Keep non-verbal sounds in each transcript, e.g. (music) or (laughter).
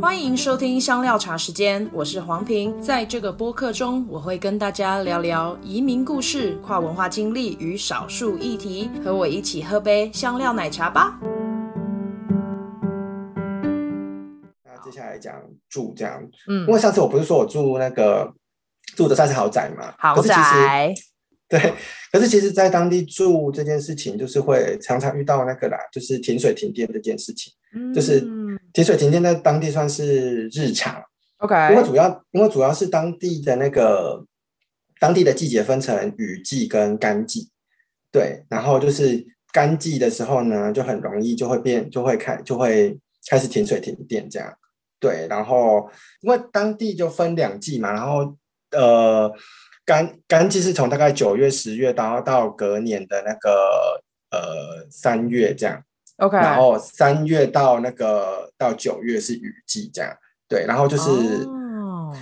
欢迎收听香料茶时间，我是黄平。在这个播客中，我会跟大家聊聊移民故事、跨文化经历与少数议题。和我一起喝杯香料奶茶吧。那接下来讲住这样，嗯，因为上次我不是说我住那个住的算是豪宅嘛？豪宅。(laughs) 对，可是其实，在当地住这件事情，就是会常常遇到那个啦，就是停水停电这件事情，嗯，就是停水停电在当地算是日常。OK，因为主要因为主要是当地的那个当地的季节分成雨季跟干季，对，然后就是干季的时候呢，就很容易就会变，就会开就会开始停水停电这样，对，然后因为当地就分两季嘛，然后呃。干干季是从大概九月、十月，然后到隔年的那个呃三月这样，OK，然后三月到那个到九月是雨季这样，对，然后就是，oh.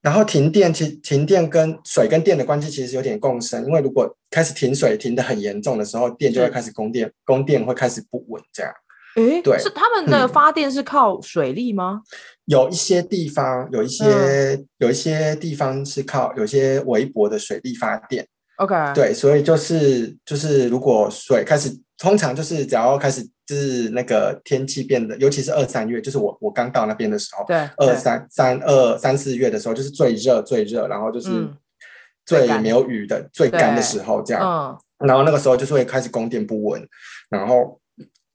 然后停电，其停电跟水跟电的关系其实有点共生，因为如果开始停水停的很严重的时候，电就会开始供电，供电会开始不稳这样。诶，对，是他们的发电是靠水力吗？嗯、有一些地方，有一些、嗯、有一些地方是靠有些微薄的水力发电。OK，对，所以就是就是如果水开始，通常就是只要开始就是那个天气变得，尤其是二三月，就是我我刚到那边的时候，对，二三三二三四月的时候，就是最热最热，然后就是最没有雨的、嗯、最干的时候，这样，嗯，然后那个时候就是会开始供电不稳，然后。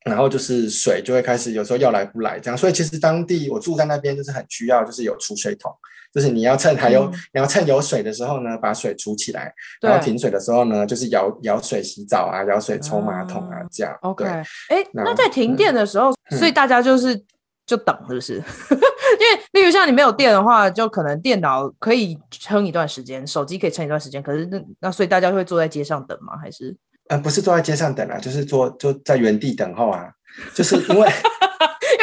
然后就是水就会开始有时候要来不来这样，所以其实当地我住在那边就是很需要，就是有储水桶，就是你要趁还有、嗯、你要趁有水的时候呢，把水储起来，然后停水的时候呢，就是舀舀水洗澡啊，舀水冲马桶啊这样。OK，哎，那在停电的时候，嗯、所以大家就是就等，是不是？嗯、(laughs) 因为例如像你没有电的话，就可能电脑可以撑一段时间，手机可以撑一段时间，可是那那所以大家会坐在街上等吗？还是？呃，不是坐在街上等啊，就是坐就在原地等候啊，就是因为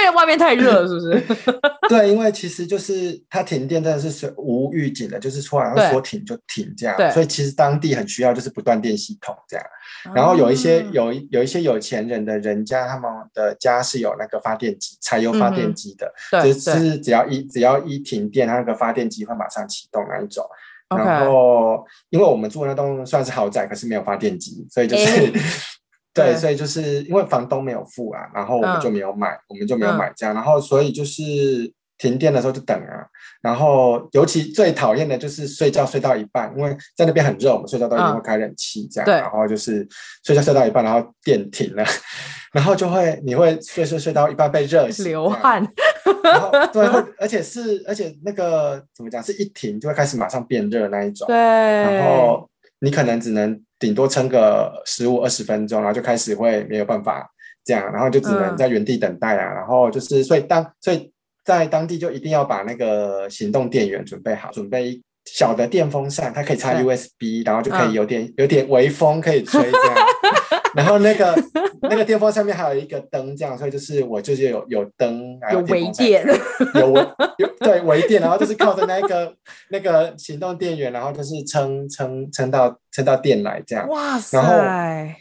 因为外面太热了，(laughs) 是不是？(laughs) 对，因为其实就是它停电真的是无预警的，就是突然说停就停这样，所以其实当地很需要就是不断电系统这样。然后有一些有有一些有钱人的人家，他们的家是有那个发电机，柴油发电机的，嗯、就是只要一只要一停电，它那个发电机会马上启动那一种。然后因为我们住的那栋算是豪宅，可是没有发电机，所以就是，欸、(laughs) 对，所以就是因为房东没有付啊，然后我们就没有买，嗯、我们就没有买这样，然后所以就是停电的时候就等啊，然后尤其最讨厌的就是睡觉睡到一半，因为在那边很热，我们睡觉都一定会开冷气这样，嗯、然后就是睡觉睡到一半，然后电停了。然后就会，你会睡睡睡到一半被热醒，流汗，然后 (laughs) 对，而且是而且那个怎么讲，是一停就会开始马上变热那一种，对，然后你可能只能顶多撑个十五二十分钟，然后就开始会没有办法这样，然后就只能在原地等待啊，嗯、然后就是所以当所以在当地就一定要把那个行动电源准备好，准备小的电风扇，它可以插 USB，对然后就可以有点、嗯、有点微风可以吹这样。然后那个那个电风上面还有一个灯，这样，所以就是我就是有有灯，有微电，有微有对微电，然后就是靠着那个那个行动电源，然后就是撑撑撑到撑到电来这样。哇塞！然后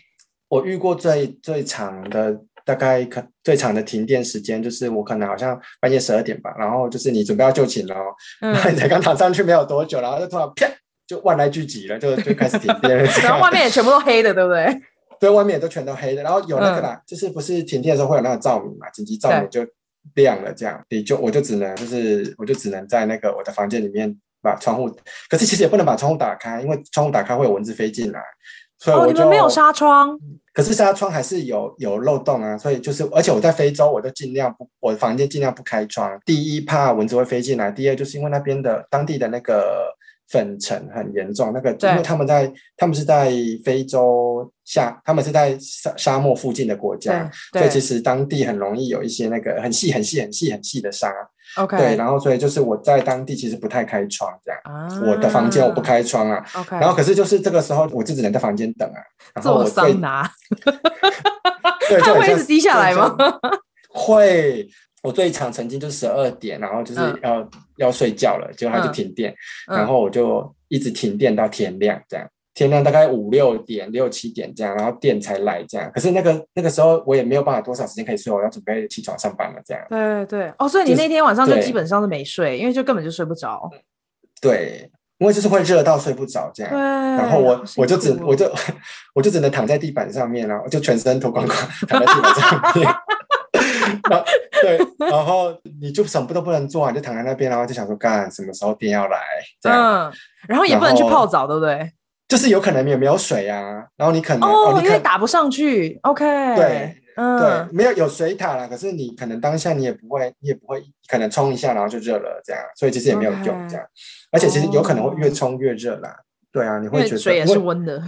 我遇过最最长的大概可最长的停电时间，就是我可能好像半夜十二点吧，然后就是你准备要就寝了，嗯、然后你才刚躺上去没有多久，然后就突然啪就万籁俱寂了，就就开始停电了。然后外面也全部都黑的，对不对？对，外面也都全都黑的，然后有那个啦，嗯、就是不是停电的时候会有那个照明嘛，紧急照明就亮了，这样，你就我就只能就是我就只能在那个我的房间里面把窗户，可是其实也不能把窗户打开，因为窗户打开会有蚊子飞进来，所以我就、哦、你们没有纱窗，可是纱窗还是有有漏洞啊，所以就是而且我在非洲，我都尽量不，我的房间尽量不开窗，第一怕蚊子会飞进来，第二就是因为那边的当地的那个。粉尘很严重，那个因为他们在，他们是在非洲下，他们是在沙沙漠附近的国家，所以其实当地很容易有一些那个很细、很细、很细、很细的沙。OK，对，然后所以就是我在当地其实不太开窗这样，我的房间我不开窗啊。OK，然后可是就是这个时候我就只能在房间等啊。然后我桑拿，对，就会一直滴下来吗？(laughs) 会。我最长曾经就十二点，然后就是要、嗯、要睡觉了，结果它就停电，嗯、然后我就一直停电到天亮，这样天亮大概五六点、六七点这样，然后电才来这样。可是那个那个时候我也没有办法多少时间可以睡，我要准备起床上班了这样。对对哦，所以你那天晚上就基本上是没睡，因为就根本就睡不着。对，因为就是会热到睡不着这样。对。然后我我就只我就 (laughs) 我就只能躺在地板上面，然后就全身脱光光躺在地板上面。(laughs) 然后对，然后你就什么都不能做，你就躺在那边，然后就想说干什么时候电要来这样。嗯。然后也不能去泡澡，对不对？就是有可能也没有水啊，然后你可能哦，哦因为打不上去，OK，对，嗯，对，没有有水塔了，可是你可能当下你也不会，你也不会可能冲一下，然后就热了这样，所以其实也没有用这样，Okay. 而且其实有可能会越冲越热啦，对啊，你会觉得水也是温的，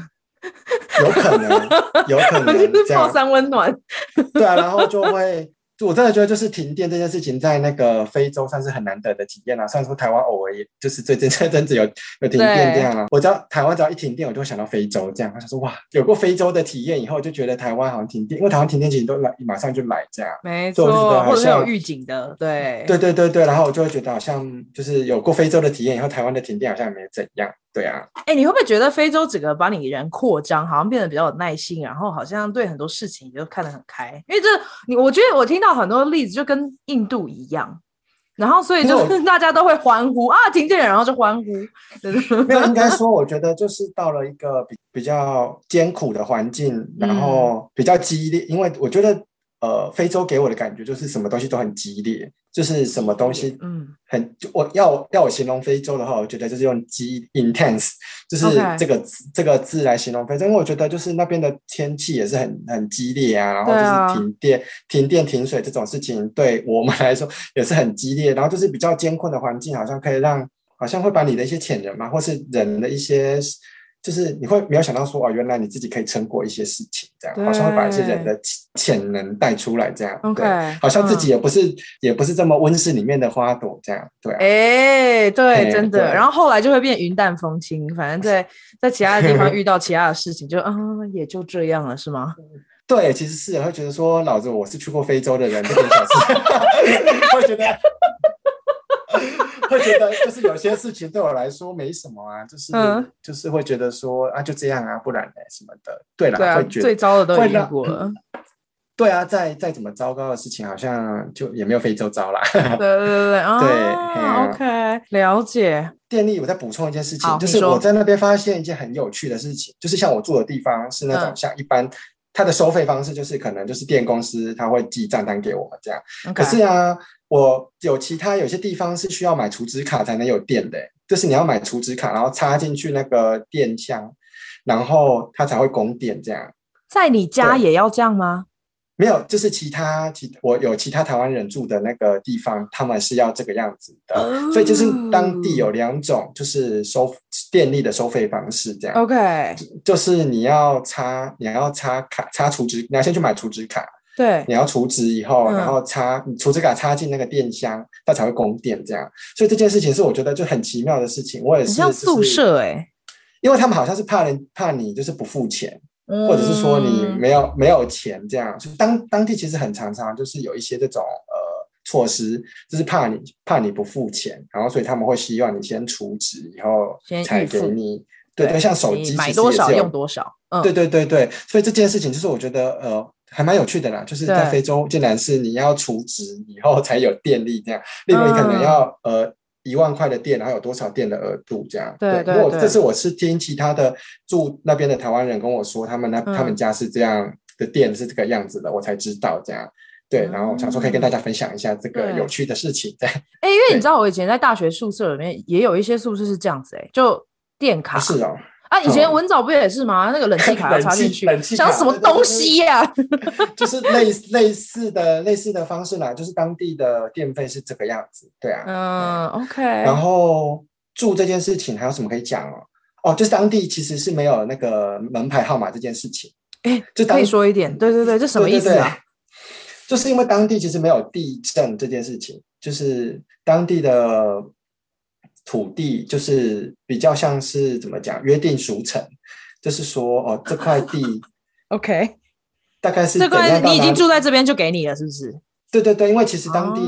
有可能，有可能 (laughs) 这样泡山温暖，(laughs) 对啊，然后就会。我真的觉得，就是停电这件事情，在那个非洲算是很难得的体验啊。虽然说台湾偶尔也就是最近这阵子有有停电这样啊。我知道台湾只要一停电，我就会想到非洲这样。我想说哇，有过非洲的体验以后，就觉得台湾好像停电，因为台湾停电其实都来马上就来这样。没错，或者是有预警的，对。对对对对，然后我就会觉得好像就是有过非洲的体验以后，台湾的停电好像也没怎样。对啊，哎，你会不会觉得非洲整个把你人扩张，好像变得比较有耐心，然后好像对很多事情就看得很开？因为这你，我觉得我听到很多例子就跟印度一样，然后所以就是大家都会欢呼啊，停电，然后就欢呼。(laughs) 没有，应该 (laughs) 说，我觉得就是到了一个比比较艰苦的环境，然后比较激烈，嗯、因为我觉得。呃，非洲给我的感觉就是什么东西都很激烈，就是什么东西，嗯，很，我要要我形容非洲的话，我觉得就是用激 intense，就是这个.这个字来形容非洲，因为我觉得就是那边的天气也是很很激烈啊，然后就是停电、啊、停电、停水这种事情，对我们来说也是很激烈，然后就是比较艰困的环境，好像可以让，好像会把你的一些潜能嘛，或是人的一些。就是你会没有想到说哦，原来你自己可以撑过一些事情，这样好像会把一些人的潜能带出来，这样对，好像自己也不是、嗯、也不是这么温室里面的花朵，这样对。哎、欸，对，欸、真的。然后后来就会变云淡风轻，反正在在其他的地方遇到其他的事情就，啊嗯，也就这样了，是吗？(laughs) 对，其实是会觉得说，老子我是去过非洲的人，这点小事，(laughs) 会觉得。会觉得就是有些事情对我来说没什么啊，(laughs) 就是、嗯、就是会觉得说啊就这样啊，不然呢什么的。对了，对啊、会觉得最糟的都已经过了。嗯、对啊，再再怎么糟糕的事情，好像就也没有非洲糟了。对对对对，，(laughs) OK，了解。电力，我再补充一件事情，就是我在那边发现一件很有趣的事情，就是像我住的地方是那种像一般。嗯它的收费方式就是可能就是电公司他会寄账单给我们这样.可是啊，我有其他有些地方是需要买储值卡才能有电的，就是你要买储值卡，然后插进去那个电箱，然后它才会供电这样。在你家也要这样吗？没有，就是其他其我有其他台湾人住的那个地方，他们是要这个样子的，oh. 所以就是当地有两种，就是收电力的收费方式这样。OK，就是你要插，你要插卡，插储值，你要先去买储值卡。对，你要储值以后，嗯、然后插储值卡插进那个电箱，它才会供电这样。所以这件事情是我觉得就很奇妙的事情。我也是，像宿舍哎、欸，因为他们好像是怕人怕你就是不付钱。或者是说你没有没有钱这样，就当当地其实很常常就是有一些这种呃措施，就是怕你怕你不付钱，然后所以他们会希望你先储值以后才给你，对对，像手机买多少用多少，对对对对，所以这件事情就是我觉得呃还蛮有趣的啦，就是在非洲竟然是你要储值以后才有电力这样，例如你可能要呃。一万块的电，然后有多少电的额度这样？对对。如果这是我是听其他的住那边的台湾人跟我说，他们那他们家是这样的电是这个样子的，我才知道这样。对，然后想说可以跟大家分享一下这个有趣的事情。对。哎，因为你知道我以前在大学宿舍里面也有一些宿舍是这样子，哎，就电卡。是哦。啊，以前文藻不也是吗？那个冷气卡要 (laughs) 插进去，想什么东西呀？(laughs) 就是类类似的类似的方式啦，就是当地的电费是这个样子，对啊。嗯，OK。然后住这件事情还有什么可以讲哦？哦，就是当地其实是没有那个门牌号码这件事情。哎，就可以说一点，对对对，这什么意思啊？就是因为当地其实没有地震这件事情，就是当地的。土地就是比较像是怎么讲，约定俗成，就是说哦，这块地，(laughs) OK，大概是这块你已经住在这边就给你了，是不是？对对对，因为其实当地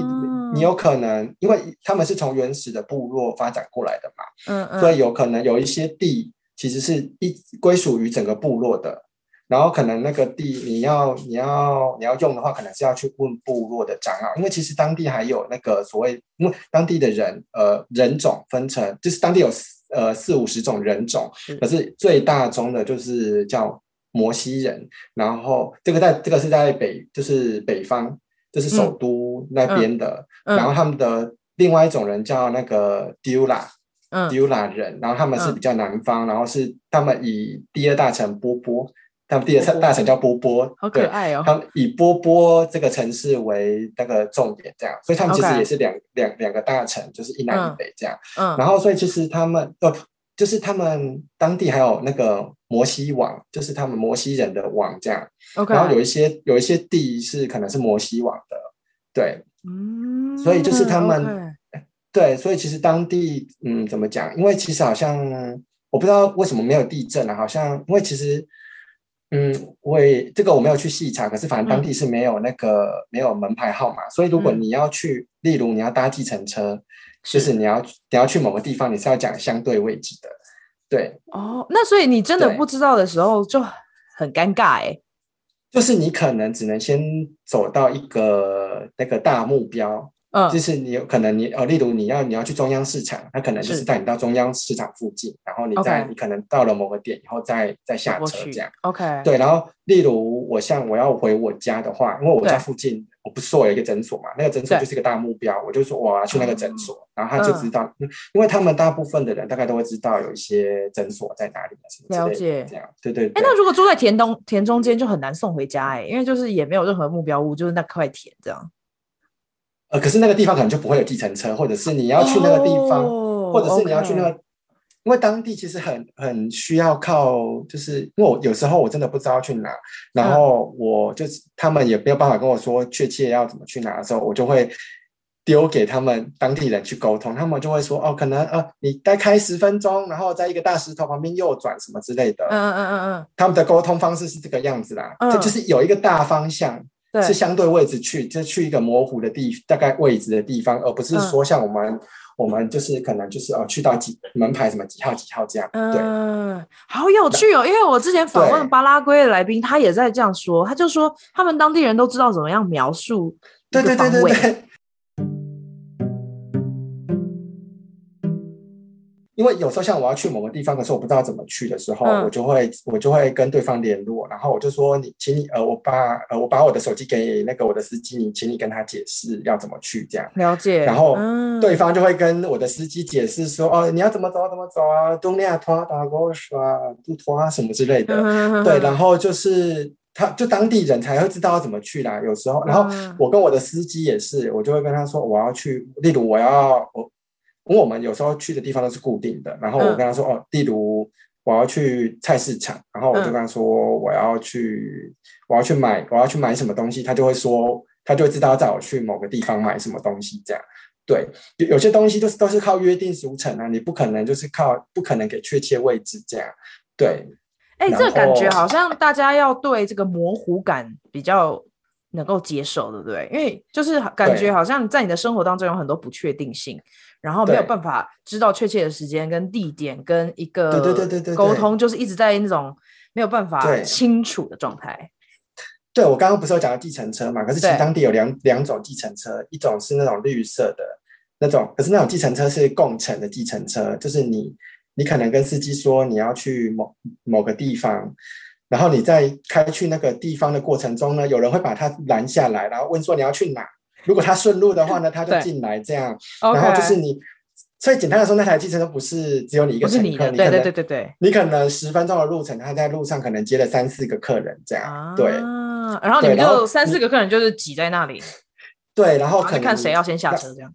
你有可能，哦、因为他们是从原始的部落发展过来的嘛，嗯嗯，所以有可能有一些地其实是一归属于整个部落的。然后可能那个地你要你要你要用的话，可能是要去问部落的长老，因为其实当地还有那个所谓，因为当地的人呃人种分成，就是当地有呃四五十种人种，可是最大宗的就是叫摩西人。然后这个在这个是在北，就是北方，就是首都那边的。嗯嗯、然后他们的另外一种人叫那个丢拉，丢拉人，然后他们是比较南方，嗯、然后是他们以第二大城波波。他们第二大城叫波波，好可爱哦。他们以波波这个城市为那个重点，这样，所以他们其实也是两两两个大城，就是一南一北这样。嗯，然后所以其实他们呃，就是他们当地还有那个摩西王，就是他们摩西人的王这样。OK，然后有一些有一些地是可能是摩西王的，对，嗯，所以就是他们，对，所以其实当地嗯怎么讲？因为其实好像我不知道为什么没有地震啊，好像因为其实。嗯，我也这个我没有去细查，可是反正当地是没有那个、嗯、没有门牌号码，所以如果你要去，嗯、例如你要搭计程车，就是你要你要去某个地方，你是要讲相对位置的，对。哦，那所以你真的不知道的时候就很尴尬哎，就是你可能只能先走到一个那个大目标。嗯，就是你有可能你呃，例如你要你要去中央市场，他可能就是带你到中央市场附近，然后你再你可能到了某个点以后再再下车这样。OK。对，然后例如我像我要回我家的话，因为我家附近我不是说有一个诊所嘛，那个诊所就是一个大目标，我就说我要去那个诊所，然后他就知道，因为他们大部分的人大概都会知道有一些诊所在哪里什么之类的这样。对对。哎，那如果住在田东田中间就很难送回家哎，因为就是也没有任何目标物，就是那块田这样。呃，可是那个地方可能就不会有计程车，或者是你要去那个地方，oh, 或者是你要去那个.因为当地其实很很需要靠，就是因为我有时候我真的不知道去哪，然后我就是他们也没有办法跟我说确切要怎么去哪的时候，我就会丢给他们当地人去沟通，他们就会说哦，可能呃你再开十分钟，然后在一个大石头旁边右转什么之类的，嗯嗯嗯嗯，他们的沟通方式是这个样子啦，这、uh. 就是有一个大方向。是相对位置去，就是去一个模糊的地，大概位置的地方，而不是说像我们，嗯、我们就是可能就是哦，去到几门牌什么几号几号这样。对，嗯，好有趣哦，因为我之前访问巴拉圭的来宾，他也在这样说，他就说他们当地人都知道怎么样描述对对对对对。因为有时候像我要去某个地方，可是我不知道怎么去的时候，嗯、我就会我就会跟对方联络，然后我就说你，请你呃，我把呃我把我的手机给那个我的司机，你请你跟他解释要怎么去这样。了解。然后对方就会跟我的司机解释说，嗯、哦，你要怎么走怎么走啊，东尼亚托打过去啊，不拖啊什么之类的。嗯、对，然后就是他就当地人才会知道要怎么去啦。有时候，然后我跟我的司机也是，我就会跟他说我要去，例如我要我。因为我们有时候去的地方都是固定的，然后我跟他说、嗯、哦，例如我要去菜市场，然后我就跟他说我要去，嗯、我要去买，我要去买什么东西，他就会说，他就会知道要带我去某个地方买什么东西，这样。对，有有些东西都是都是靠约定俗成啊，你不可能就是靠，不可能给确切位置这样。对，哎、欸，这个感觉好像大家要对这个模糊感比较能够接受，对不对？因为就是感觉好像在你的生活当中有很多不确定性。然后没有办法知道确切的时间跟地点跟一个对对对对对沟通，就是一直在那种没有办法清楚的状态。对，我刚刚不是有讲到计程车嘛？可是其实当地有两两种计程车，一种是那种绿色的那种，可是那种计程车是共乘的计程车，就是你你可能跟司机说你要去某某个地方，然后你在开去那个地方的过程中呢，有人会把他拦下来，然后问说你要去哪？如果他顺路的话呢，他就进来这样，然后就是你，所以简单的说，那台计程车不是只有你一个乘客，你对对对对对，你可能十分钟的路程，他在路上可能接了三四个客人这样，对，然后你们就三四个客人就是挤在那里，对，然后可能看谁要先下车这样，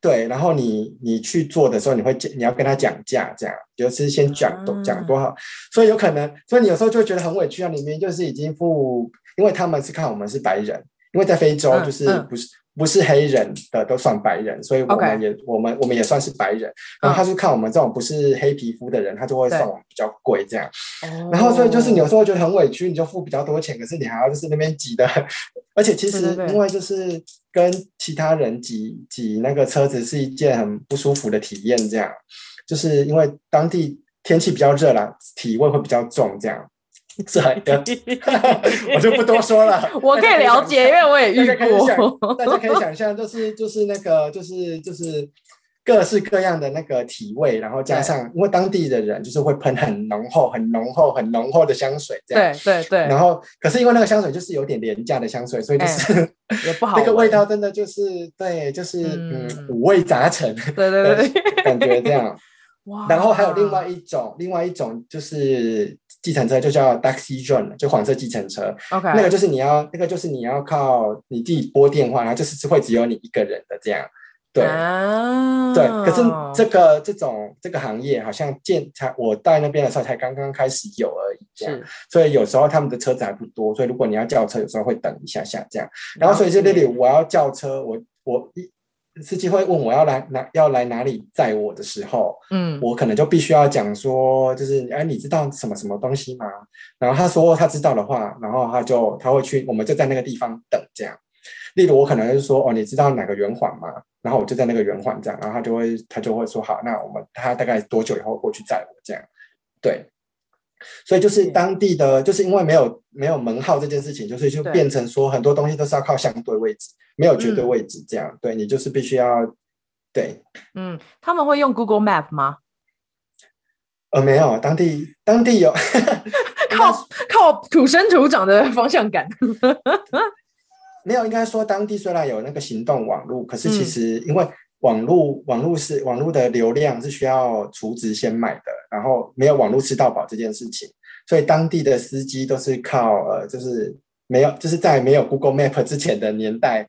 对，然后你你去做的时候，你会你要跟他讲价这样，就是先讲多讲多少，所以有可能，所以你有时候就会觉得很委屈啊，里面就是已经付，因为他们是看我们是白人。因为在非洲，就是不是、嗯嗯、不是黑人的都算白人，所以我们也.我们我们也算是白人。然后他就看我们这种不是黑皮肤的人，他就会算我们比较贵这样。然后所以就是你有时候觉得很委屈，你就付比较多钱，可是你还要就是那边挤的，而且其实因为就是跟其他人挤挤那个车子是一件很不舒服的体验，这样就是因为当地。天气比较热啦，体味会比较重，这样。是很的，(laughs) 我就不多说了。(laughs) 我可以了解，因为我也遇过。大家可以想象，就是就是那个就是就是各式各样的那个体味，然后加上因为当地的人就是会喷很浓厚、很浓厚、很浓厚的香水，这样对对对。然后可是因为那个香水就是有点廉价的香水，所以就是也不好。那个味道真的就是对，就是嗯五味杂陈，对对对，感觉这样。然后还有另外一种，另外一种就是。计程车就叫 taxi driver 就黄色计程车。OK，那个就是你要，那个就是你要靠你自己拨电话，然后就是会只有你一个人的这样。对，oh. 对。可是这个这种这个行业好像建才我在那边的时候才刚刚开始有而已，这样。所以有时候他们的车子还不多，所以如果你要叫车，有时候会等一下下这样。然后所以就那里我要叫车，我我一。司机会问我要来哪要来哪里载我的时候，嗯，我可能就必须要讲说，就是哎，你知道什么什么东西吗？然后他说他知道的话，然后他就他会去，我们就在那个地方等这样。例如我可能就是说，哦，你知道哪个圆环吗？然后我就在那个圆环这样，然后他就会他就会说好，那我们他大概多久以后过去载我这样？对。所以就是当地的，就是因为没有没有门号这件事情，就是就变成说很多东西都是要靠相对位置，没有绝对位置，这样、嗯、对你就是必须要对。嗯，他们会用 Google Map 吗？呃，没有，当地当地有 (laughs) 靠靠土生土长的方向感。(laughs) 没有，应该说当地虽然有那个行动网络，可是其实因为。网络网络是网络的流量是需要储值先买的，然后没有网络吃到饱这件事情，所以当地的司机都是靠呃，就是没有就是在没有 Google Map 之前的年代，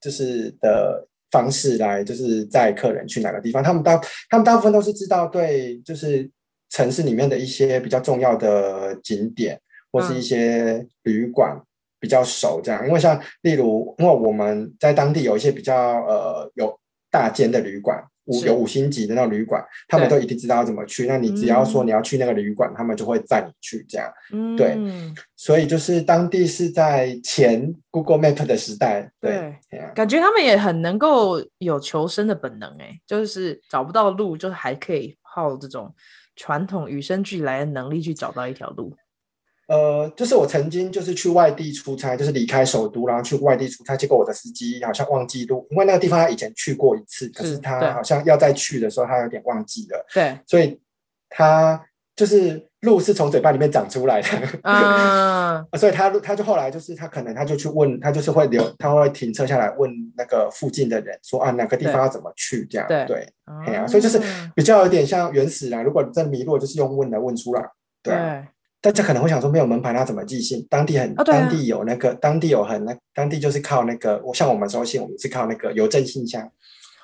就是的方式来就是载客人去哪个地方，他们大他们大部分都是知道对，就是城市里面的一些比较重要的景点或是一些旅馆比较熟这样，因为像例如因为我们在当地有一些比较呃有。大间的旅馆，五有五星级的那种旅馆，他们都一定知道要怎么去。那你只要说你要去那个旅馆，嗯，他们就会载你去这样。嗯，对，所以就是当地是在前 Google Map 的时代，对，对感觉他们也很能够有求生的本能，哎，就是找不到路，就是还可以靠这种传统与生俱来的能力去找到一条路。呃，就是我曾经就是去外地出差，就是离开首都，然后去外地出差，结果我的司机好像忘记路，因为那个地方他以前去过一次，可是他好像要再去的时候，他有点忘记了。对，所以他就是路是从嘴巴里面长出来的。(laughs) 啊，(laughs) 所以他他就后来就是他可能他就去问他就是会留他会停车下来问那个附近的人说啊哪个地方要怎么去这样。对对，哎呀、啊，所以就是比较有点像原始人，如果你真迷路，就是用问的问出来。对。对大家可能会想说，没有门牌，那怎么寄信？当地很，哦啊、当地有那个，当地有很那，当地就是靠那个，我像我们收信，我们是靠那个邮政信箱，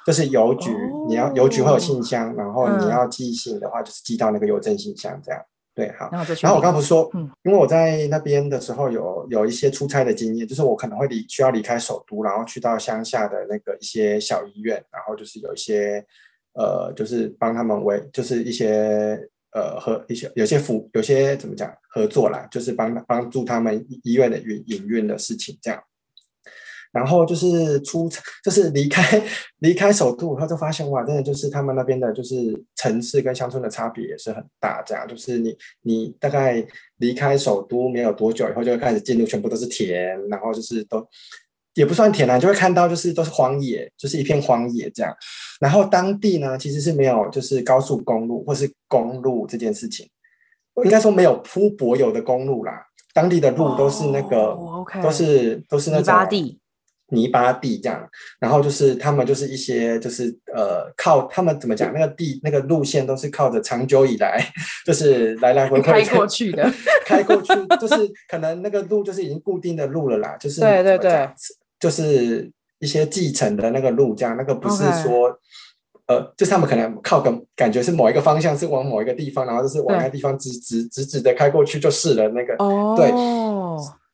就是邮局，哦、你要邮局会有信箱，然后你要寄信的话，嗯、就是寄到那个邮政信箱这样。对，好。然后，然后我刚不是说，嗯，因为我在那边的时候有有一些出差的经验，就是我可能会离需要离开首都，然后去到乡下的那个一些小医院，然后就是有一些呃，就是帮他们为，就是一些。呃，和一些有些服有些怎么讲合作啦，就是帮帮助他们医院的运营运的事情这样。然后就是出，(laughs) 就是离开离开首都，他就发现哇，真的就是他们那边的，就是城市跟乡村的差别也是很大。这样就是你你大概离开首都没有多久以后，就会开始进入全部都是田，然后就是都。也不算田啊，就会看到就是都是荒野，就是一片荒野这样。然后当地呢，其实是没有就是高速公路或是公路这件事情，应该说没有铺柏油的公路啦。当地的路都是那个，都是都是那种泥巴地，泥巴地这样。然后就是他们就是一些就是呃靠他们怎么讲那个地那个路线都是靠着长久以来就是来来回回开过去的，开过去就是可能那个路就是已经固定的路了啦，就是对对对。就是一些继承的那个路，这样那个不是说.呃，就是他们可能靠个感觉是某一个方向是往某一个地方，然后就是往那个地方直直直直的开过去就是了。那个，Oh. 对。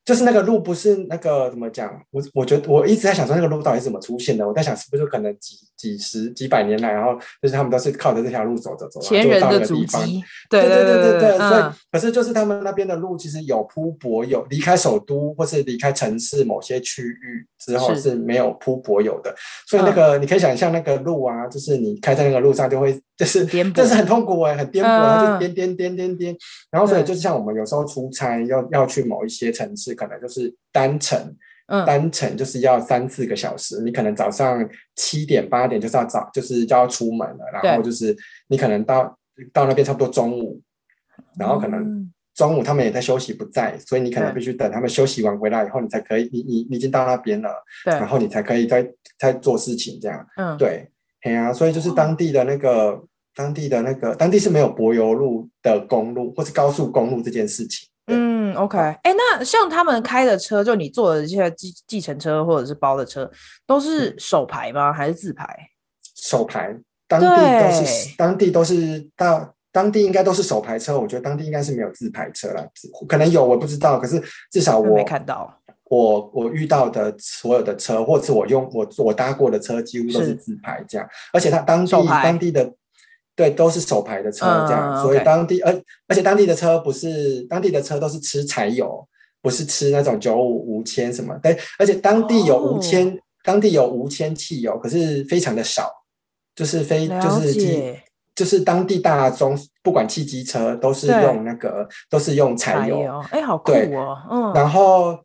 就是那个路不是那个怎么讲？我我觉得我一直在想说那个路到底是怎么出现的？我在想是不是可能几几十几百年来，然后就是他们都是靠着这条路走着走，前人的足迹。对对对对对，对。所以可是就是他们那边的路其实有铺柏有，离开首都或是离开城市某些区域之后是没有铺柏油的。所以那个你可以想象那个路啊，就是你开在那个路上就会就是这是很痛苦哎，很颠簸，然后就颠颠颠颠颠，然后所以就是像我们有时候出差要要去某一些城市，可能就是单程。嗯，单程就是要三四个小时，你可能早上七点八点就是要早，就是就要出门了，然后就是你可能到到那边差不多中午，然后可能中午他们也在休息不在，所以你可能必须等他们休息完回来以后，你才可以，你你你已经到那边了，对，然后你才可以再再做事情这样，嗯，对，对啊，所以就是当地的那个当地的那个当地是没有柏油路的公路或是高速公路这件事情。嗯，OK，哎、欸，那像他们开的车，就你坐的这些计计程车或者是包的车，都是手牌吗？还是自牌？手牌，当地都是当地都是到当地应该都是手牌车，我觉得当地应该是没有自牌车了，可能有我不知道，可是至少我没看到。我我遇到的所有的车，或者是我用我我搭过的车，几乎都是自排这样，而且它当地当地的。对，都是手排的车这样，嗯、所以当地，而、okay. 而且当地的车不是当地的车都是吃柴油，不是吃那种九五无铅什么。对，而且当地有无铅、哦，当地有无铅汽油，可是非常的少，就是非就是机就是当地大众不管汽机车都是用那个都是用柴油。哎，好酷哦，嗯，然后。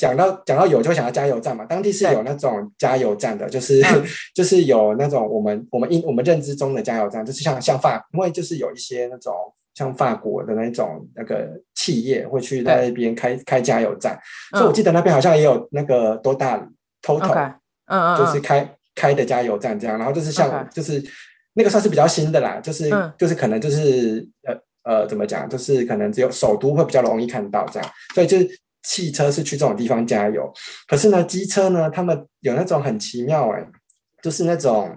讲到讲到有，就会想到加油站嘛。当地是有那种加油站的，就是、嗯、(laughs) 就是有那种我们我们印我们认知中的加油站，就是像像法，因为就是有一些那种像法国的那种那个企业会去在那边开开加油站，所以我记得那边好像也有那个多大 Total，嗯嗯，就是开开的加油站这样，然后就是像、就是那个算是比较新的啦，就是、嗯、就是可能就是呃呃怎么讲，就是可能只有首都会比较容易看到这样，所以就是。汽车是去这种地方加油，可是呢，机车呢，他们有那种很奇妙哎，就是那种，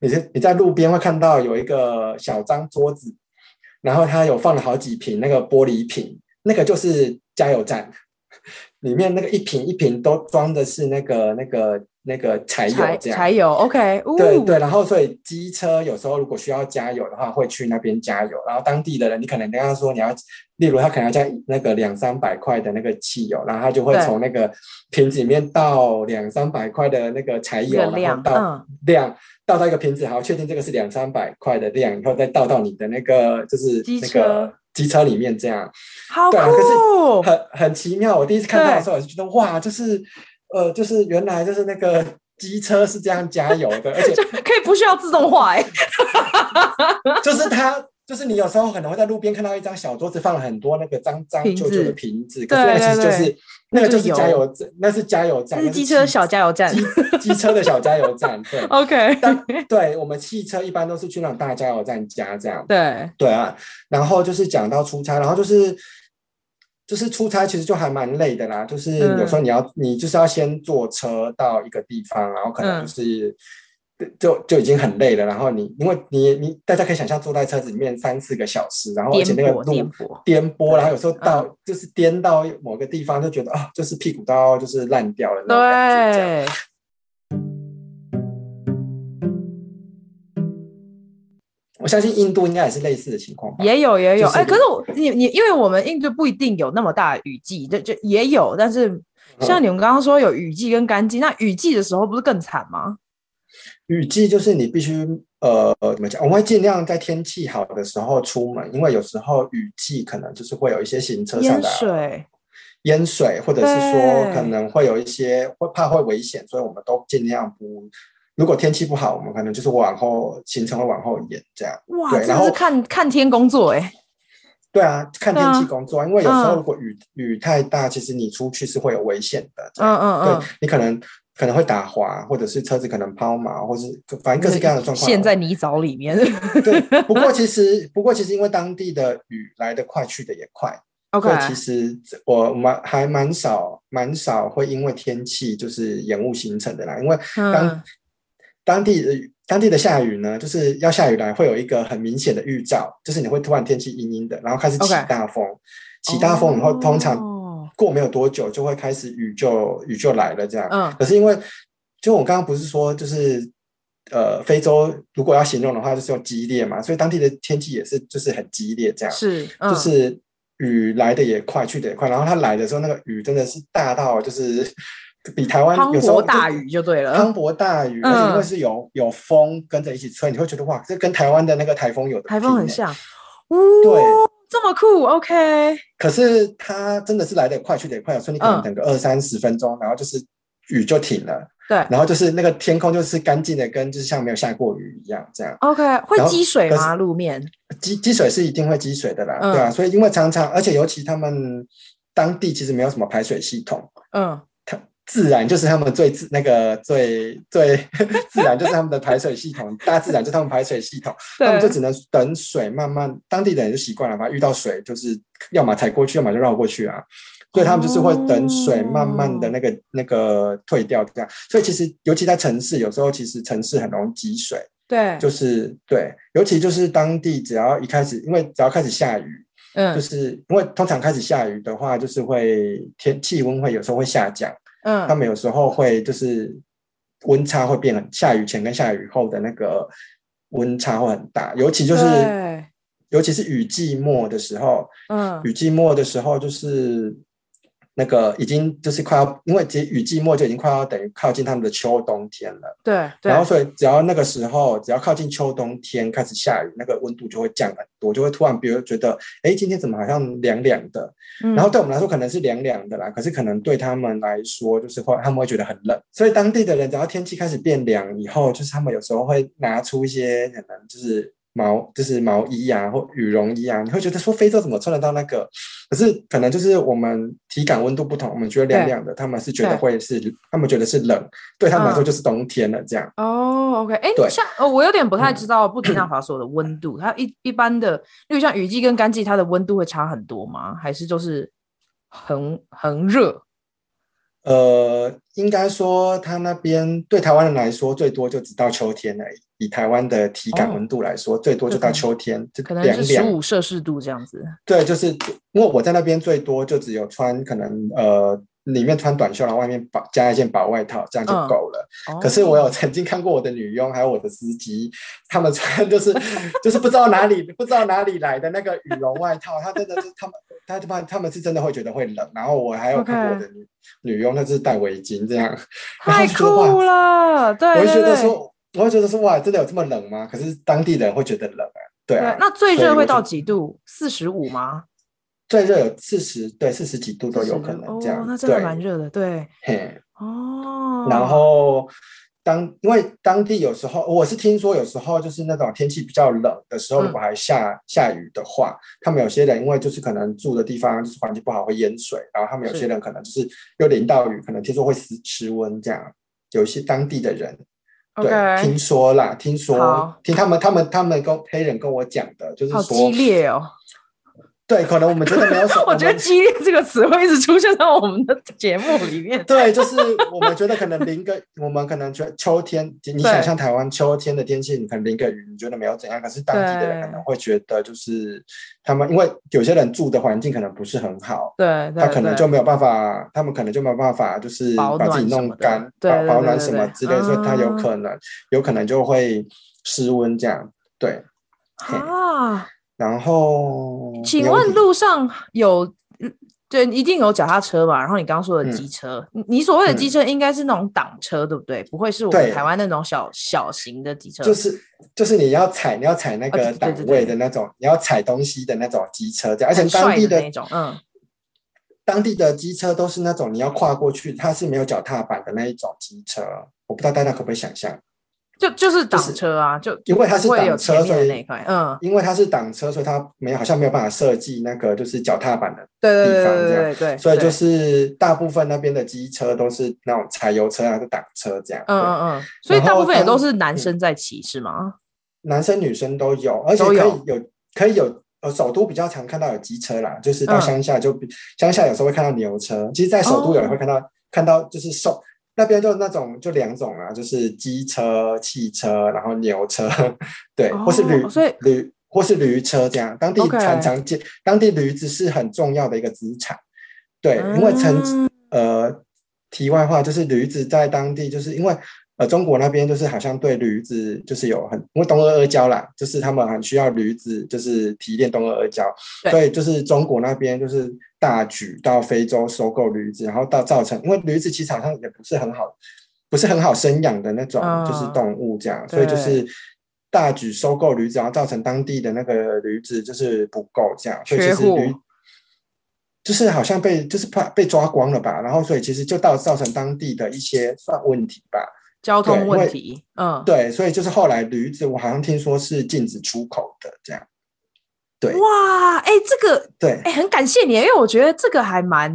你在你在路边会看到有一个小张桌子，然后他有放了好几瓶那个玻璃瓶，那个就是加油站，里面那个一瓶一瓶都装的是那个那个。那个柴油这样，柴油，OK，对对，然后所以机车有时候如果需要加油的话，会去那边加油。然后当地的人，你可能跟他说你要，例如他可能要加那个两三百块的那个汽油，然后他就会从那个瓶子里面倒两三百块的那个柴油，然后倒量倒到一个瓶子，好，确定这个是两三百块的量以后，再倒到你的那个就是那个机车里面这样。好酷，对啊，可是很很奇妙。我第一次看到的时候，我就觉得哇，就是。呃，就是原来就是那个机车是这样加油的，而且 (laughs) 可以不需要自动化哎，(laughs) 就是它，就是你有时候可能会在路边看到一张小桌子，放了很多那个脏脏旧旧的瓶子，可是那其实就是那个就是加油。站，那是加油站，是机车小加油站，机机车的小加油站，对，(laughs) OK，但对我们汽车一般都是去那种大加油站加这样，对。对啊，然后就是讲到出差，然后就是。就是出差其实就还蛮累的啦，就是有时候你要、嗯、你就是要先坐车到一个地方，然后可能就是、嗯、就就已经很累了，然后你因为你你大家可以想象坐在车子里面三四个小时，然后而且那个路颠簸，然后有时候到、嗯、就是颠到某个地方就觉得啊、哦，就是屁股都要就是烂掉了那种感觉这样。对。我相信印度应该也是类似的情况吧，也有也有，哎、就是欸，可是我你你，因为我们印度不一定有那么大的雨季，就就也有，但是像你们刚刚说有雨季跟干季、嗯，那雨季的时候不是更惨吗？雨季就是你必须呃怎么讲？我们会尽量在天气好的时候出门，因为有时候雨季可能就是会有一些行车上的淹水，淹水，或者是说可能会有一些会怕会危险，所以我们都尽量不。如果天气不好，我们可能就是往后行程会往后延，这样。哇，对，然后看看天工作哎。对啊，看天气工作，啊，因为有时候如果雨、嗯、雨太大，其实你出去是会有危险的。嗯嗯嗯。对，你可能可能会打滑，或者是车子可能抛锚，或是反正各式各样的状况。陷在泥沼里面。对，不过 (laughs) 其实不过其实因为当地的雨来得快，去得也快。OK。所以其实我蛮还蛮少蛮少会因为天气就是延误行程的啦，因为当。嗯当地的当地的下雨呢，就是要下雨来，会有一个很明显的预兆，就是你会突然天气阴阴的，然后开始起大风，okay. 起大风以后，通常过没有多久就会开始雨就雨就来了这样。嗯。可是因为，就我刚刚不是说，就是呃，非洲如果要形容的话，就是要激烈嘛，所以当地的天气也是就是很激烈这样。是。嗯、就是雨来的也快，去的也快，然后它来的时候，那个雨真的是大到就是。(laughs) 比台湾有时候大雨就对了，磅礴大雨，而且因为是有有风跟着一起吹，你会觉得哇，这跟台湾的那个台风有的台风很像，对，这么酷，OK。可是它真的是来得快去得快，所以你可能等个二三十分钟，然后就是雨就停了。对，然后就是那个天空就是干净的，跟就是像没有下过雨一样，这样。OK，会积水吗？路面积积水是一定会积水的啦，嗯、对啊。所以因为常常，而且尤其他们当地其实没有什么排水系统，嗯，它自然就是他们最自那个最最自然就是他们的排水系统，大自然就是他们排水系统，他们就只能等水慢慢，当地的人就习惯了嘛，遇到水就是要么踩过去，要么就绕过去啊。所以他们就是会等水慢慢的那个、哦、那个退掉，这样。所以其实，尤其在城市，有时候其实城市很容易积水。对，就是对，尤其就是当地只要一开始，因为只要开始下雨，嗯，就是因为通常开始下雨的话，就是会天气温会有时候会下降，嗯，他们有时候会就是温差会变很，下雨前跟下雨后的那个温差会很大，尤其就是尤其是雨季末的时候，嗯，雨季末的时候就是。那个已经就是快要，因为其实雨季末就已经快要等于靠近他们的秋冬天了。对。对，然后所以只要那个时候，只要靠近秋冬天开始下雨，那个温度就会降很多，就会突然比如觉得，哎，今天怎么好像凉凉的？嗯。然后对我们来说可能是凉凉的啦，可是可能对他们来说就是会他们会觉得很冷。所以当地的人只要天气开始变凉以后，就是他们有时候会拿出一些可能就是。毛就是毛衣啊，或羽绒衣啊，你会觉得说非洲怎么穿得到那个？可是可能就是我们体感温度不同，我们觉得凉凉的，他们是觉得会是，他们觉得是冷，对他们来说就是冬天了这样。哦，OK，哎，像哦，我有点不太知道布吉纳法索的温度，它一一般的，例如像雨季跟干季，它的温度会差很多吗？还是就是很很热？呃，应该说，它那边对台湾人来说，最多就只到秋天而已。以台湾的体感温度来说，哦、最多就到秋天，就可能是十五摄氏度这样子。对，就是因为我在那边最多就只有穿可能呃。里面穿短袖，然后外面薄加一件薄外套，这样就够了。嗯、可是我有曾经看过我的女佣，还有我的司机，他们穿就是 (laughs) 就是不知道哪里不知道哪里来的那个羽绒外套，他真的是他们他他他们是真的会觉得会冷。然后我还有看过我的女.女佣，那是戴围巾这样，太酷了。对，对，对，我就觉得说，我会觉得说，哇，真的有这么冷吗？可是当地人会觉得冷啊。对啊，对，那最热会到几度？四十五吗？最热有四十，对，四十几度都有可能这样，哦、那真的蛮热的，对。嘿，哦。然后当因为当地有时候，我是听说有时候就是那种天气比较冷的时候，如果还下、嗯、下雨的话，他们有些人因为就是可能住的地方就是环境不好会淹水，然后他们有些人可能就是又淋到雨，可能听说会失失温这样。有一些当地的人，对.听说啦，听说听他们他们他们跟黑人跟我讲的，就是说好激烈哦。对，可能我们觉得没有什么。(laughs) 我觉得“激烈”这个词会一直出现在我们的节目里面。(laughs) 对，就是我们觉得可能淋个，我们可能觉得秋天，你想象台湾秋天的天气，你可能淋个雨，你觉得没有怎样。可是当地的人可能会觉得，就是他们因为有些人住的环境可能不是很好，对，他可能就没有办法，他们可能就没有办法，就是把自己弄干，保保暖什么之类，所以他有可能，有可能就会失温这样。对，啊。然后，请问路上有，对，一定有脚踏车吧？然后你刚刚说的机车，嗯、你所谓的机车应该是那种挡车，嗯、对不对？不会是我们台湾那种小小型的机车，就是就是你要踩，你要踩那个档位的那种，你要踩东西的那种机车，这样，而且当地的，的那种，嗯，当地的机车都是那种你要跨过去，它是没有脚踏板的那一种机车，我不知道大家可不可以想象。就就是挡车啊，就因为它是挡车，所以那块，嗯，因为它是挡车，所以它没有好像没有办法设计那个就是脚踏板的地方这样，对对，所以就是大部分那边的机车都是那种柴油车啊，是挡车这样，嗯嗯嗯，所以大部分也都是男生在骑是吗？男生女生都有，而且可以有。可以有呃，首都比较常看到有机车啦，就是到乡下就乡下有时候会看到牛车，其实，在首都有人会看到看到就是瘦。那边就那种就两种啊，就是机车、汽车，然后牛车，对，或是驴、驴或是驴车这样。当地常常见，当地驴子是很重要的一个资产。对，因为曾呃，题外话就是驴子在当地，就是因为呃，中国那边就是好像对驴子就是有很，因为东阿阿胶啦，就是他们很需要驴子，就是提炼东阿阿胶，所以就是中国那边就是大举到非洲收购驴子，然后到造成，因为驴子其实好像也不是很好，不是很好生养的那种，就是动物这样，哦、所以就是大举收购驴子，然后造成当地的那个驴子就是不够这样，所以其实驴就是好像被就是怕被抓光了吧，然后所以其实就到造成当地的一些算问题吧。交通问题，嗯，对，所以就是后来驴子，我好像听说是禁止出口的，这样。对，哇，哎、欸，这个，对，哎、欸，很感谢你，因为我觉得这个还蛮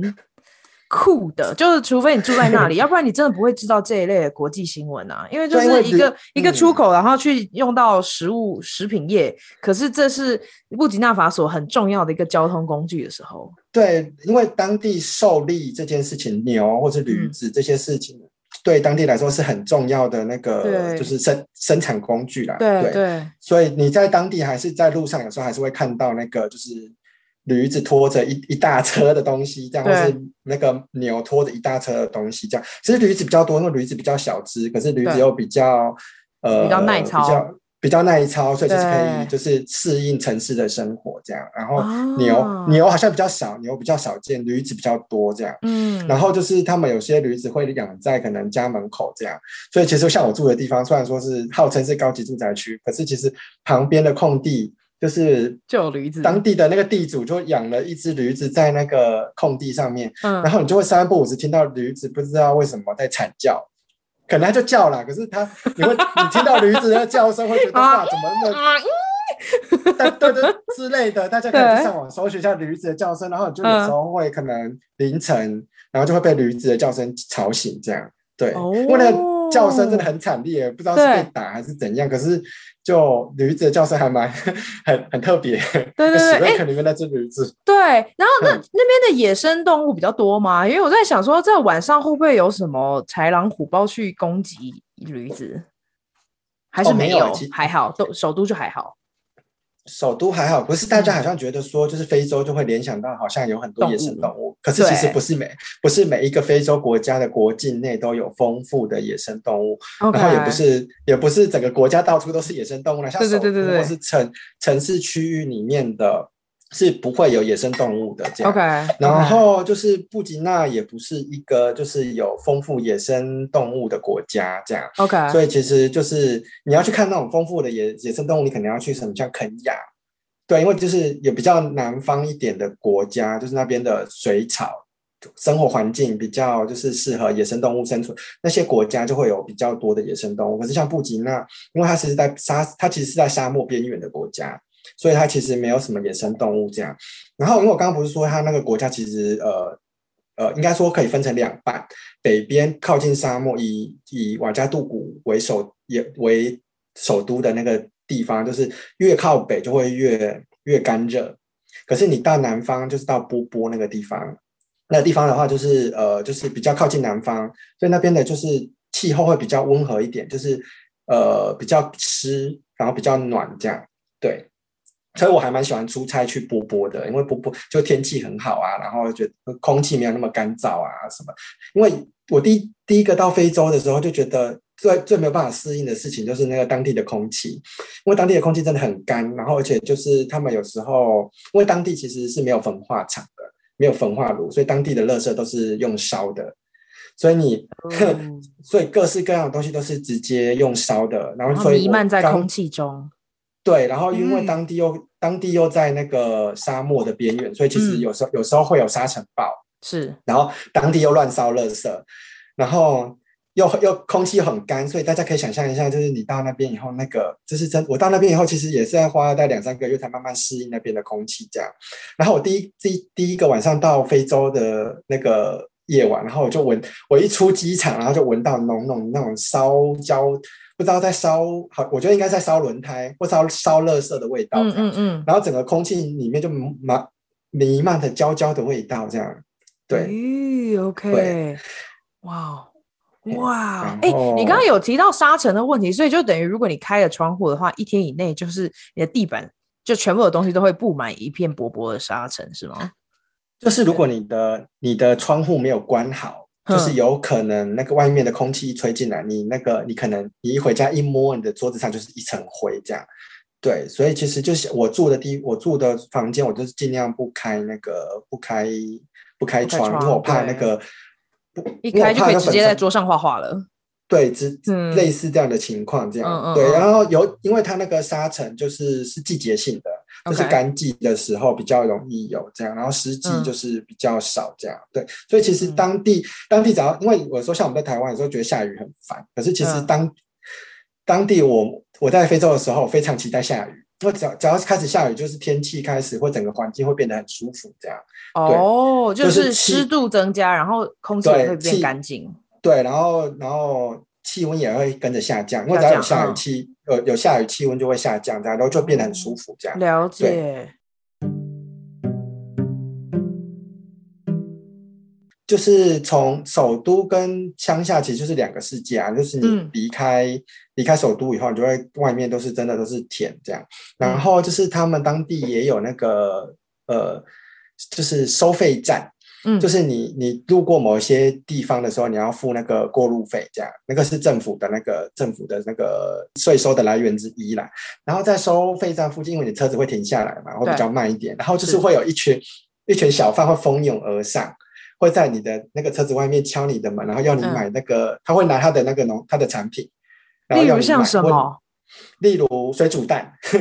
酷的，就是除非你住在那里，(laughs) 要不然你真的不会知道这一类的国际新闻啊，因为就是一个一个出口，然后去用到食物食品业，可是这是布吉纳法索很重要的一个交通工具的时候。对，因为当地受力这件事情，牛或者驴子这些事情。嗯对当地来说是很重要的那个，就是生生产工具啦。对对，对，所以你在当地还是在路上，有时候还是会看到那个，就是驴子拖着一一大车的东西，这样，或是那个牛拖着一大车的东西，这样。其实驴子比较多，因为驴子比较小只，可是驴子又比较呃比较耐操。比较比较耐操，所以就是可以就是适应城市的生活这样。然后牛、啊、牛好像比较少，牛比较少见，驴子比较多这样。嗯，然后就是他们有些驴子会养在可能家门口这样。所以其实像我住的地方，虽然说是号称是高级住宅区，可是其实旁边的空地就是就有驴子，当地的那个地主就养了一只驴子在那个空地上面。嗯，然后你就会三不五时听到驴子不知道为什么在惨叫。可能他就叫了，可是他你会你听到驴子的叫声，会觉得哇，怎么那么，对对对之类的，大家可以去上网搜寻一下驴子的叫声，然后你就有时候会可能凌晨，然后就会被驴子的叫声吵醒，这样对，因为那个叫声真的很惨烈，不知道是被打还是怎样，可是。就驴子的叫声还蛮 (laughs) 很很特别，对对对，里面那只驴子。(laughs) 对，然后那、嗯、那边的野生动物比较多吗？因为我在想说，在晚上会不会有什么豺狼虎豹去攻击驴子？还是没有？哦、没有还好，都首都就还好。首都还好，不是大家好像觉得说，就是非洲就会联想到好像有很多野生动物，动物可是其实不是每不是每一个非洲国家的国境内都有丰富的野生动物，okay. 然后也不是也不是整个国家到处都是野生动物，像首都或是城城市区域里面的。是不会有野生动物的这样 okay. 然后就是布吉纳也不是一个就是有丰富野生动物的国家这样，OK，所以其实就是你要去看那种丰富的野野生动物，你肯定要去什么像肯亚，对，因为就是有比较南方一点的国家，就是那边的水草生活环境比较就是适合野生动物生存，那些国家就会有比较多的野生动物。可是像布吉纳，因为它其实在沙，它其实是在沙漠边缘的国家。所以它其实没有什么野生动物这样，然后因为我刚刚不是说它那个国家其实呃呃应该说可以分成两半，北边靠近沙漠，以以瓦加杜古为首也为首都的那个地方，就是越靠北就会越越干热，可是你到南方就是到波波那个地方，那个地方的话就是呃就是比较靠近南方，所以那边的就是气候会比较温和一点，就是呃比较湿，然后比较暖这样，对。所以我还蛮喜欢出差去波波的，因为波波就天气很好啊，然后觉得空气没有那么干燥啊什么。因为我第一第一个到非洲的时候就觉得最最没有办法适应的事情就是那个当地的空气，因为当地的空气真的很干，然后而且就是他们有时候因为当地其实是没有焚化厂的，没有焚化炉，所以当地的垃圾都是用烧的，所以你、嗯、(laughs) 所以各式各样的东西都是直接用烧的，然后所以弥漫在空气中。对，然后因为当地又、嗯、当地又在那个沙漠的边缘，所以其实有时候、嗯、有时候会有沙尘暴，是。然后当地又乱烧垃圾，然后又又空气又很干，所以大家可以想象一下，就是你到那边以后，那个就是真。我到那边以后，其实也是要花了大概两三个月才慢慢适应那边的空气这样。然后我第一第第一个晚上到非洲的那个夜晚，然后我就闻，我一出机场，然后就闻到浓浓那种烧焦。不知道在烧，好，我觉得应该在烧轮胎或烧烧垃圾的味道。嗯嗯嗯。然后整个空气里面就满弥漫着焦焦的味道，这样。对。咦，OK。哇哇，哎、欸，你刚刚有提到沙尘的问题，所以就等于如果你开了窗户的话，一天以内就是你的地板就全部的东西都会布满一片薄薄的沙尘，是吗？就是如果你的你的窗户没有关好。就是有可能那个外面的空气一吹进来，你那个你可能你一回家一摸，你的桌子上就是一层灰这样。对，所以其实就是我住的地，我住的房间，我就是尽量不开那个不开不开窗，因为我怕那个不一开就可以直接在桌上画画了。对，之类似这样的情况，这样、嗯、对。然后有，因为它那个沙尘就是是季节性的，嗯、就是干季的时候比较容易有这样，然后湿季就是比较少这样。嗯、对，所以其实当地、嗯、当地只要，因为我说像我们在台湾有时候觉得下雨很烦，可是其实当、嗯、当地我我在非洲的时候非常期待下雨，因为只要只要是开始下雨，就是天气开始或整个环境会变得很舒服这样。哦，就是湿度增加，然后空气也会变干净。对，然后然后气温也会跟着下降，因为只要有下雨气，有、嗯、有下雨，气温就会下降，这样然后就变得很舒服，这样。了解。就是从首都跟乡下其实就是两个世界啊，就是你离开、嗯、离开首都以后，你就会外面都是真的都是田这样，然后就是他们当地也有那个呃，就是收费站。嗯，就是你你路过某一些地方的时候，你要付那个过路费，这样那个是政府的那个政府的那个税收的来源之一啦。然后在收费站附近，因为你车子会停下来嘛，会比较慢一点。然后就是会有一群一群小贩会蜂拥而上，会在你的那个车子外面敲你的门，然后要你买那个，他会拿他的那个农他的产品，然后要你买。例如像什么？例如水煮蛋，(laughs)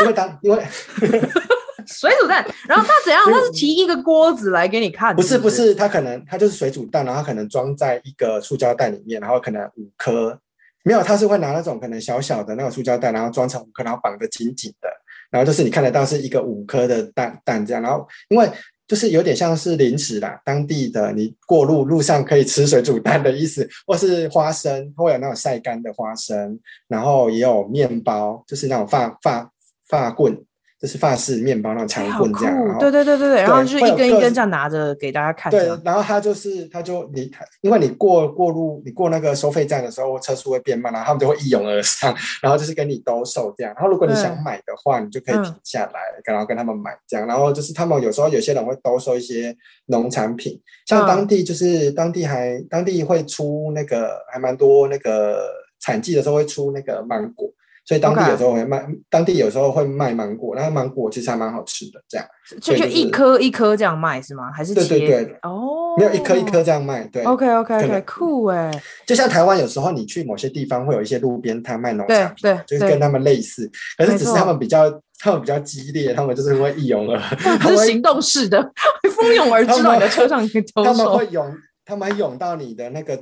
因为当因为。(laughs) (laughs) 水煮蛋，然后他怎样？他是提一个锅子来给你看？不是不是，他可能他就是水煮蛋，然后他可能装在一个塑胶袋里面，然后可能五颗，没有，他是会拿那种可能小小的那个塑胶袋，然后装成五颗，然后绑得紧紧的，然后就是你看得到是一个五颗的蛋蛋这样，然后因为就是有点像是零食啦，当地的你过路路上可以吃水煮蛋的意思，或是花生，会有那种晒干的花生，然后也有面包，就是那种发发发棍。就是法式面包那种长棍这样，对对对对对，然后就是一根一根这样拿着给大家看。对，然后他就是他就你，因为你过过路，你过那个收费站的时候，车速会变慢，然后他们就会一拥而上，然后就是跟你兜售这样。然后如果你想买的话，你就可以停下来，然后跟他们买这样。然后就是他们有时候有些人会兜售一些农产品，像当地就是当地还当地会出那个还蛮多那个产季的时候会出那个芒果。所以当地有时候会卖.当地有时候会卖芒果，那芒果其实还蛮好吃的，这样。就就一颗一颗这样卖是吗？还是切？对对对。哦。没有一颗一颗这样卖，对。OK OK OK，酷哎。就像台湾有时候你去某些地方会有一些路边摊卖农产品，对，就是跟他们类似，可是只是他们比较他们比较激烈，他们就是会一拥而，(laughs) 他们是行动式的，会蜂拥而至到你的车上去偷。他们会涌，他们会涌到你的那个。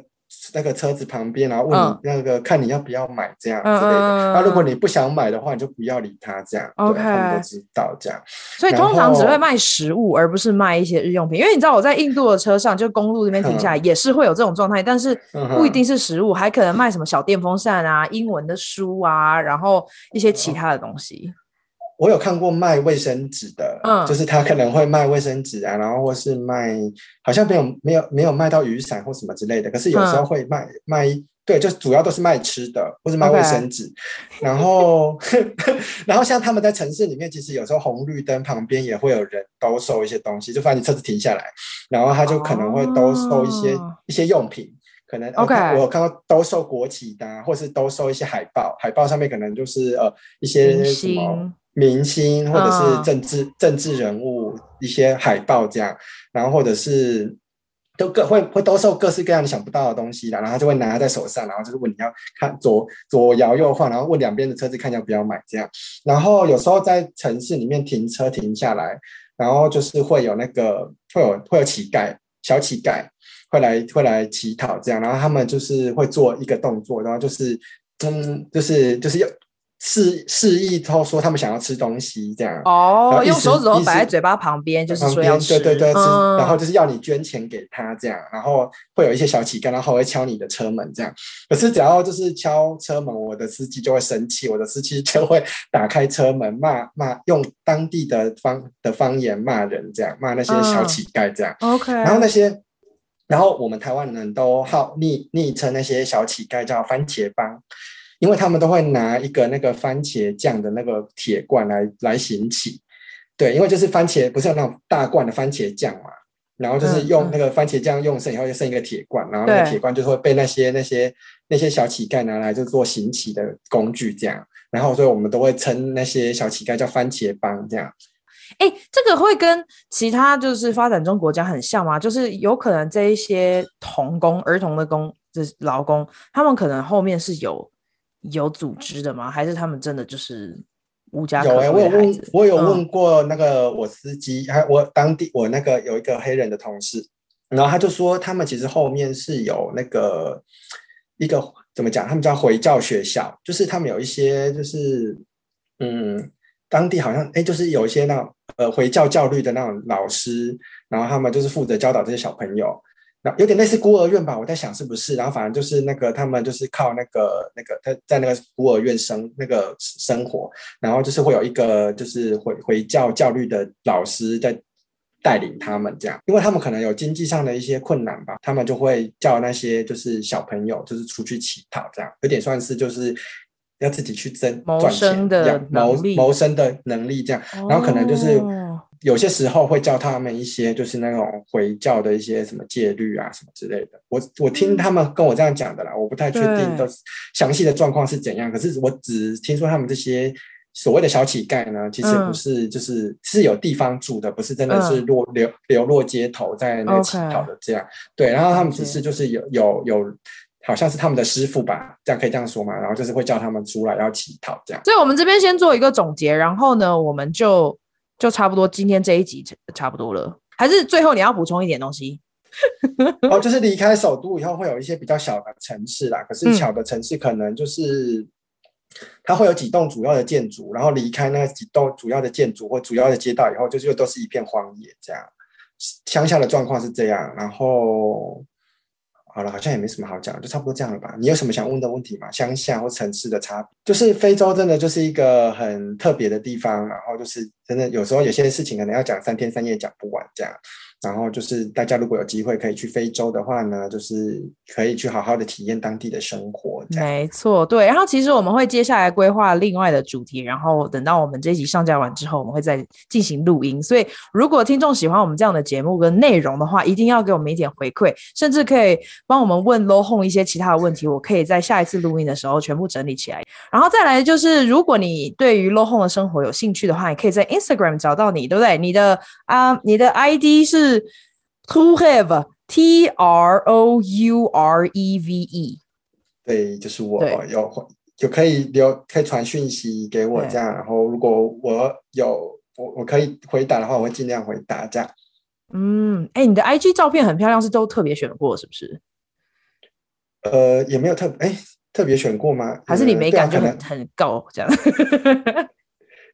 那个车子旁边，然后问你那个、嗯、看你要不要买这样之类的。那、嗯、如果你不想买的话，你就不要理他这样。OK，他们都知道这样。所以通常只会卖食物，而不是卖一些日用品。因为你知道我在印度的车上，就公路那边停下来也是会有这种状态，嗯、但是不一定是食物，还可能卖什么小电风扇啊、英文的书啊，然后一些其他的东西。我有看过卖卫生纸的，嗯，就是他可能会卖卫生纸啊，然后或是卖，好像没有没有没有卖到雨伞或什么之类的，可是有时候会卖、嗯、卖，对，就主要都是卖吃的或是卖卫生纸.然后 (laughs) 然后像他们在城市里面，其实有时候红绿灯旁边也会有人兜售一些东西，就发现你车子停下来，然后他就可能会兜售一些、哦、一些用品，可能 OK，我有看到兜售国旗的、啊，或是兜售一些海报，海报上面可能就是呃一些什么。明星或者是政治、嗯、政治人物一些海报这样，然后或者是都各会会兜售各式各样你想不到的东西啦，然后他就会拿在手上，然后就是问你要看左左摇右晃，然后问两边的车子看要不要买这样，然后有时候在城市里面停车停下来，然后就是会有那个会有会有乞丐小乞丐会来会来乞讨这样，然后他们就是会做一个动作，然后就是嗯就是就是要。示示意他说他们想要吃东西这样哦，用手指头摆在嘴巴旁边，就是说要吃，对对对，嗯、然后就是要你捐钱给他这样，然后会有一些小乞丐，然后会敲你的车门这样。可是只要就是敲车门，我的司机就会生气，我的司机就会打开车门骂骂，用当地的方的方言骂人这样，骂那些小乞丐这样。嗯、OK，然后那些，然后我们台湾人都好昵昵称那些小乞丐叫番茄帮。因为他们都会拿一个那个番茄酱的那个铁罐来来行乞，对，因为就是番茄不是有那种大罐的番茄酱嘛，然后就是用那个番茄酱用剩以后，就剩一个铁罐，然后那个铁罐就会被那些那些那些小乞丐拿来就做行乞的工具这样。然后所以我们都会称那些小乞丐叫番茄帮这样。哎，这个会跟其他就是发展中国家很像吗？就是有可能这一些童工、儿童的工，就是劳工，他们可能后面是有有组织的吗？还是他们真的就是？无家可归我有问，我有问过那个我司机，还、嗯、我当地我那个有一个黑人的同事，然后他就说，他们其实后面是有那个一个怎么讲，他们叫回教学校，就是他们有一些就是嗯，当地好像哎、欸，就是有一些那种呃回教教育的那种老师，然后他们就是负责教导这些小朋友。有点类似孤儿院吧，我在想是不是，然后反正就是那个他们就是靠那个那个他在那个孤儿院生那个生活，然后就是会有一个就是回回教教育的老师在带领他们这样，因为他们可能有经济上的一些困难吧，他们就会叫那些就是小朋友就是出去乞讨这样，有点算是就是要自己去挣赚钱的谋谋生的能力这样，然后可能就是。有些时候会教他们一些，就是那种回教的一些什么戒律啊，什么之类的。我我听他们跟我这样讲的啦，我不太确定的详细的状况是怎样。可是我只听说他们这些所谓的小乞丐呢，其实不是，就是、嗯、是有地方住的，不是真的是落流流落街头在那乞讨的这样。对，然后他们只是就是有有有，好像是他们的师傅吧，这样可以这样说嘛。然后就是会叫他们出来要乞讨这样。所以我们这边先做一个总结，然后呢，我们就。就差不多，今天这一集差不多了，还是最后你要补充一点东西？(laughs) 哦，就是离开首都以后会有一些比较小的城市啦，可是小的城市可能就是、嗯、它会有几栋主要的建筑，然后离开那几栋主要的建筑或主要的街道以后，就是又都是一片荒野这样。乡下的状况是这样，然后。好了，好像也没什么好讲，就差不多这样了吧。你有什么想问的问题吗？乡下或城市的差别，就是非洲真的就是一个很特别的地方，然后就是真的有时候有些事情可能要讲三天三夜讲不完这样。然后就是大家如果有机会可以去非洲的话呢，就是可以去好好的体验当地的生活。没错，对。然后其实我们会接下来规划另外的主题，然后等到我们这一集上架完之后，我们会再进行录音。所以如果听众喜欢我们这样的节目跟内容的话，一定要给我们一点回馈，甚至可以帮我们问 Low Home 一些其他的问题，我可以在下一次录音的时候全部整理起来。然后再来就是，如果你对于 Low Home 的生活有兴趣的话，你可以在 Instagram 找到你，对不对？你的啊你的 ID 是。Troureve T R O U R E V E，对，就是我有就可以留，可以传讯息给我这样，然后如果我有我我可以回答的话，我会尽量回答这样。嗯，哎、欸，你的 IG 照片很漂亮，是都特别选过是不是？呃，也没有特哎特别选过吗？还是你美感就很、嗯、很高这样？(laughs)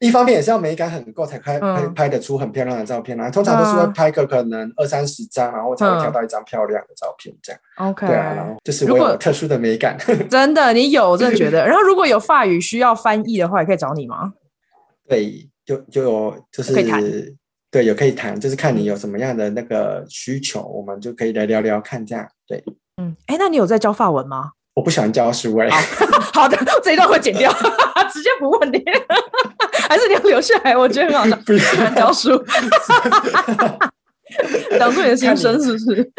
一方面也是要美感很够才拍拍拍得出很漂亮的照片啊，通常都是会拍个可能二三十张，然后才会挑到一张漂亮的照片这样。OK，对啊，然后就是我有特殊的美感。(laughs) (laughs) 真的，你有，我真的觉得。然后如果有法语需要翻译的话，也可以找你吗？对，就就有就是可以谈，对，有可以谈，就是看你有什么样的那个需求，我们就可以来聊聊看这样。对，嗯，哎，那你有在教法文吗？我不喜欢教书哎。(laughs) 好的，这一段会剪掉，直接不问你。还是你要留下来？我觉得很好笑。(laughs) 不喜欢教书，(laughs) 讲出你的心声是不是？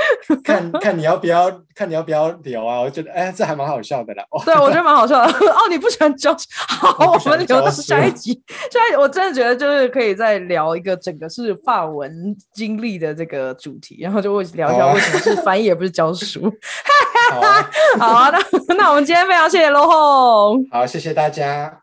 看看你要不要，看你要不要留啊？我觉得，哎，这还蛮好笑的啦。对，我觉得蛮好笑的。(laughs) 哦，你不喜欢教书？好，我，我们留到下一集。下一集我真的觉得就是可以再聊一个整个是法文经历的这个主题，然后就会聊一下为什么是翻译，也不是教书。好啊，好啊，那那我们今天非常谢谢 Low。好，谢谢大家。